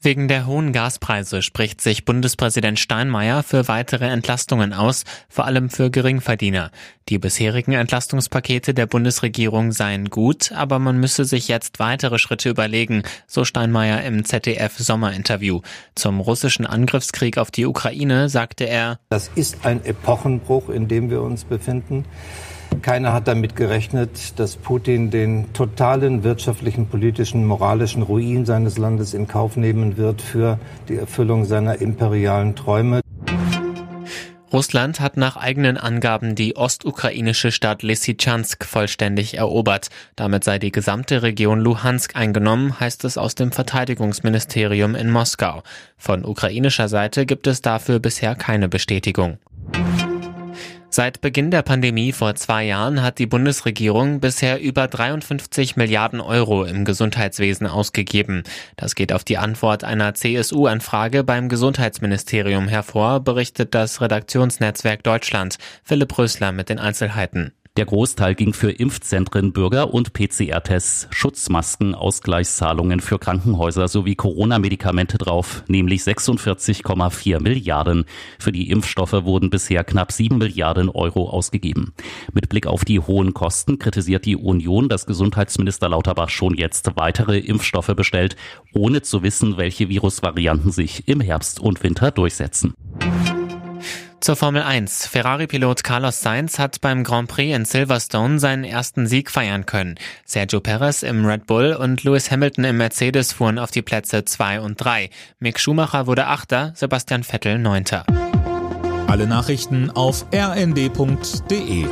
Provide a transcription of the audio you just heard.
Wegen der hohen Gaspreise spricht sich Bundespräsident Steinmeier für weitere Entlastungen aus, vor allem für Geringverdiener. Die bisherigen Entlastungspakete der Bundesregierung seien gut, aber man müsse sich jetzt weitere Schritte überlegen, so Steinmeier im ZDF Sommerinterview. Zum russischen Angriffskrieg auf die Ukraine sagte er, Das ist ein Epochenbruch, in dem wir uns befinden. Keiner hat damit gerechnet, dass Putin den totalen wirtschaftlichen, politischen, moralischen Ruin seines Landes in Kauf nehmen wird für die Erfüllung seiner imperialen Träume. Russland hat nach eigenen Angaben die ostukrainische Stadt Lysychansk vollständig erobert. Damit sei die gesamte Region Luhansk eingenommen, heißt es aus dem Verteidigungsministerium in Moskau. Von ukrainischer Seite gibt es dafür bisher keine Bestätigung. Seit Beginn der Pandemie vor zwei Jahren hat die Bundesregierung bisher über 53 Milliarden Euro im Gesundheitswesen ausgegeben. Das geht auf die Antwort einer CSU-Anfrage beim Gesundheitsministerium hervor, berichtet das Redaktionsnetzwerk Deutschland. Philipp Rösler mit den Einzelheiten. Der Großteil ging für Impfzentren, Bürger- und PCR-Tests, Schutzmasken, Ausgleichszahlungen für Krankenhäuser sowie Corona-Medikamente drauf, nämlich 46,4 Milliarden. Für die Impfstoffe wurden bisher knapp 7 Milliarden Euro ausgegeben. Mit Blick auf die hohen Kosten kritisiert die Union, dass Gesundheitsminister Lauterbach schon jetzt weitere Impfstoffe bestellt, ohne zu wissen, welche Virusvarianten sich im Herbst und Winter durchsetzen. Zur Formel 1. Ferrari-Pilot Carlos Sainz hat beim Grand Prix in Silverstone seinen ersten Sieg feiern können. Sergio Perez im Red Bull und Lewis Hamilton im Mercedes fuhren auf die Plätze 2 und 3. Mick Schumacher wurde Achter, Sebastian Vettel Neunter. Alle Nachrichten auf rnd.de